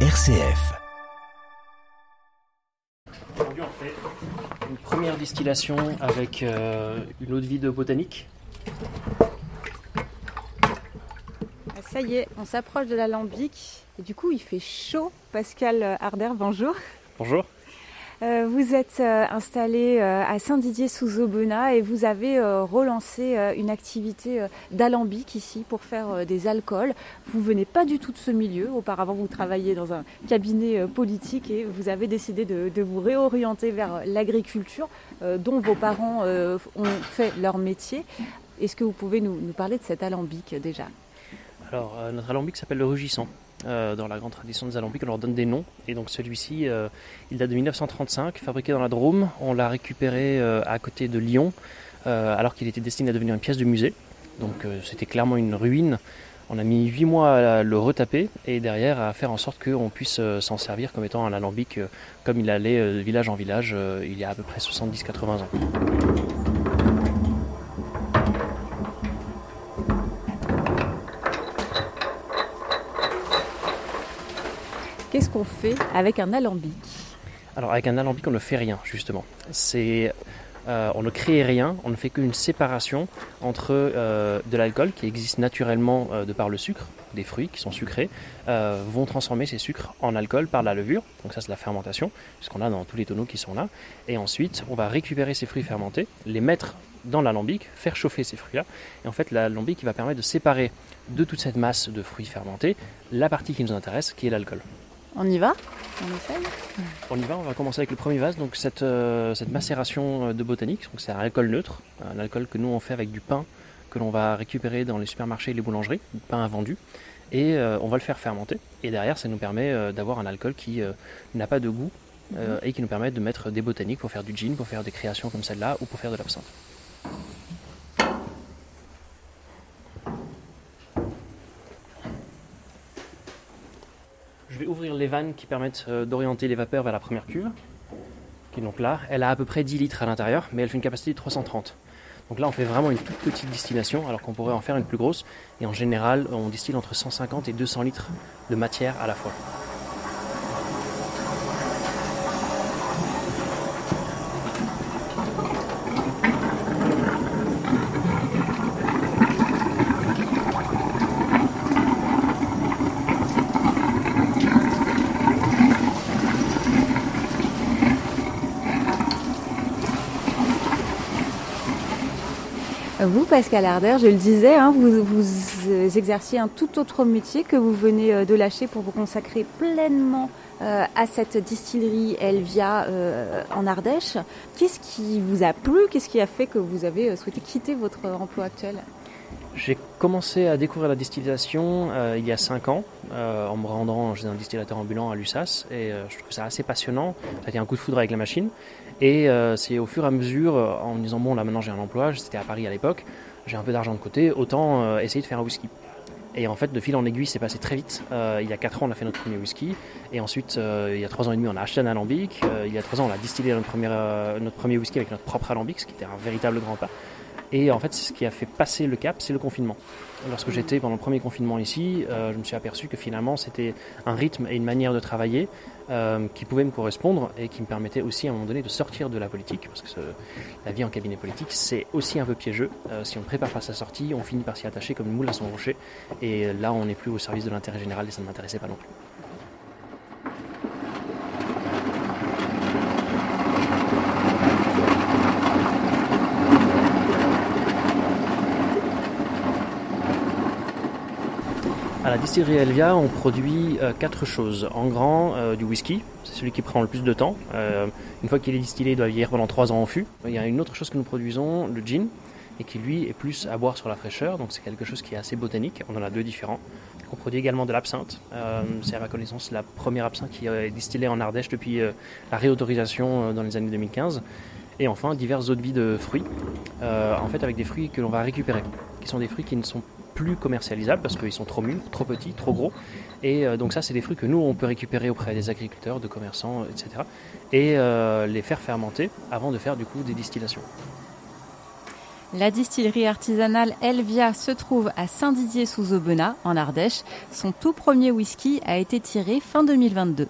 RCF. Aujourd'hui, on fait une première distillation avec euh, une eau de vie de botanique. Ah, Ça y est, on s'approche de l'alambic. Et du coup, il fait chaud. Pascal Harder, bonjour. Bonjour. Euh, vous êtes euh, installé euh, à Saint-Didier-sous-Aubenas et vous avez relancé une activité d'alambic ici pour faire des alcools. Vous venez pas du tout de ce milieu. Auparavant, vous travailliez dans un cabinet politique et vous avez décidé de, vous réorienter vers l'agriculture dont vos parents ont fait leur métier. Est-ce que vous pouvez nous, nous parler de cet alambic déjà? Alors, notre alambic s'appelle le Rugissant. Euh, dans la grande tradition des alambics, on leur donne des noms. Et donc celui-ci, euh, il date de 1935, fabriqué dans la Drôme. On l'a récupéré euh, à côté de Lyon, alors qu'il était destiné à devenir une pièce de musée. Donc c'était clairement une ruine. On a mis 8 mois à le retaper et derrière à faire en sorte qu'on puisse s'en servir comme étant un alambic comme il allait de village en village il y a à peu près 70-80 ans. Qu'est-ce qu'on fait avec un alambic Alors avec un alambic, on ne fait rien justement. Euh, on ne crée rien, on ne fait qu'une séparation entre euh, de l'alcool qui existe naturellement euh, de par le sucre, des fruits qui sont sucrés, vont transformer ces sucres en alcool par la levure. Donc ça c'est la fermentation, ce qu'on a dans tous les tonneaux qui sont là. Et ensuite, on va récupérer ces fruits fermentés, les mettre dans l'alambic, faire chauffer ces fruits-là. Et en fait, l'alambic va permettre de séparer de toute cette masse de fruits fermentés la partie qui nous intéresse, qui est l'alcool. On y va On essaye On y va, on va commencer avec le premier vase, donc cette, euh, cette macération euh, de botanique, donc c'est un alcool neutre, un alcool que nous on fait avec du pain que l'on va récupérer dans les supermarchés et les boulangeries, du pain invendu, et euh, on va le faire fermenter, et derrière ça nous permet euh, d'avoir un alcool qui n'a pas de goût, euh, et qui nous permet de mettre des botaniques pour faire du gin, pour faire des créations comme celle-là, ou pour faire de l'absinthe. Je vais ouvrir les vannes qui permettent euh, d'orienter les vapeurs vers la première cuve, qui est donc. Elle a à peu près 10 litres à l'intérieur, mais elle fait une capacité de 330. Donc là, on fait vraiment une toute petite distillation, alors qu'on pourrait en faire une plus grosse. Et en général, on distille entre 150 et 200 litres de matière à la fois. Vous, Pascal Harder, je le disais, hein, vous, vous euh, exerciez un tout autre métier que vous venez euh, de lâcher pour vous consacrer pleinement euh, à cette distillerie Elvia en Ardèche. Qu'est-ce qui vous a plu? Qu'est-ce qui a fait que vous avez souhaité quitter votre emploi actuel? J'ai commencé à découvrir la distillation euh, il y a 5 ans, euh, en me rendant chez un distillateur ambulant à Lussas, et euh, je trouve ça assez passionnant. Ça a été un coup de foudre avec la machine, et euh, c'est au fur et à mesure, euh, en me disant bon là maintenant j'ai un emploi, c'était à Paris à l'époque, j'ai un peu d'argent de côté, autant euh, essayer de faire un whisky. Et en fait, de fil en aiguille, c'est passé très vite. Euh, il y a 4 ans, on a fait notre premier whisky. Et ensuite, euh, il y a 3 ans et demi, on a acheté un alambic. Euh, il y a 3 ans, on a distillé notre premier, euh, notre premier whisky avec notre propre alambic, ce qui était un véritable grand pas. Et en fait, ce qui a fait passer le cap, c'est le confinement. Lorsque j'étais pendant le premier confinement ici, euh, je me suis aperçu que finalement, c'était un rythme et une manière de travailler euh, qui pouvait me correspondre et qui me permettait aussi à un moment donné de sortir de la politique. Parce que la vie en cabinet politique, c'est aussi un peu piégeux. Euh, si on ne prépare pas sa sortie, on finit par s'y attacher comme une moule à son rocher. Et là, on n'est plus au service de l'intérêt général et ça ne m'intéressait pas non plus. Distillerie Elvia, on produit euh, quatre choses. En grand, euh, du whisky, c'est celui qui prend le plus de temps. Euh, une fois qu'il est distillé, il doit vieillir pendant trois ans en fût. Il y a une autre chose que nous produisons, le gin, et qui lui est plus à boire sur la fraîcheur, donc c'est quelque chose qui est assez botanique. On en a deux différents. On produit également de l'absinthe. C'est à ma connaissance la première absinthe qui est distillée en Ardèche depuis la réautorisation dans les années 2015. Et enfin, diverses eaux de vie de fruits, en fait avec des fruits que l'on va récupérer, qui sont des fruits qui ne sont plus commercialisables parce qu'ils sont trop mûrs, trop petits, trop gros. Et euh, donc ça, c'est des fruits que nous, on peut récupérer auprès des agriculteurs, de commerçants, etc. Et euh, les faire fermenter avant de faire du coup des distillations. La distillerie artisanale Elvia se trouve à Saint-Didier-sous-Aubenas, en Ardèche. Son tout premier whisky a été tiré fin 2022.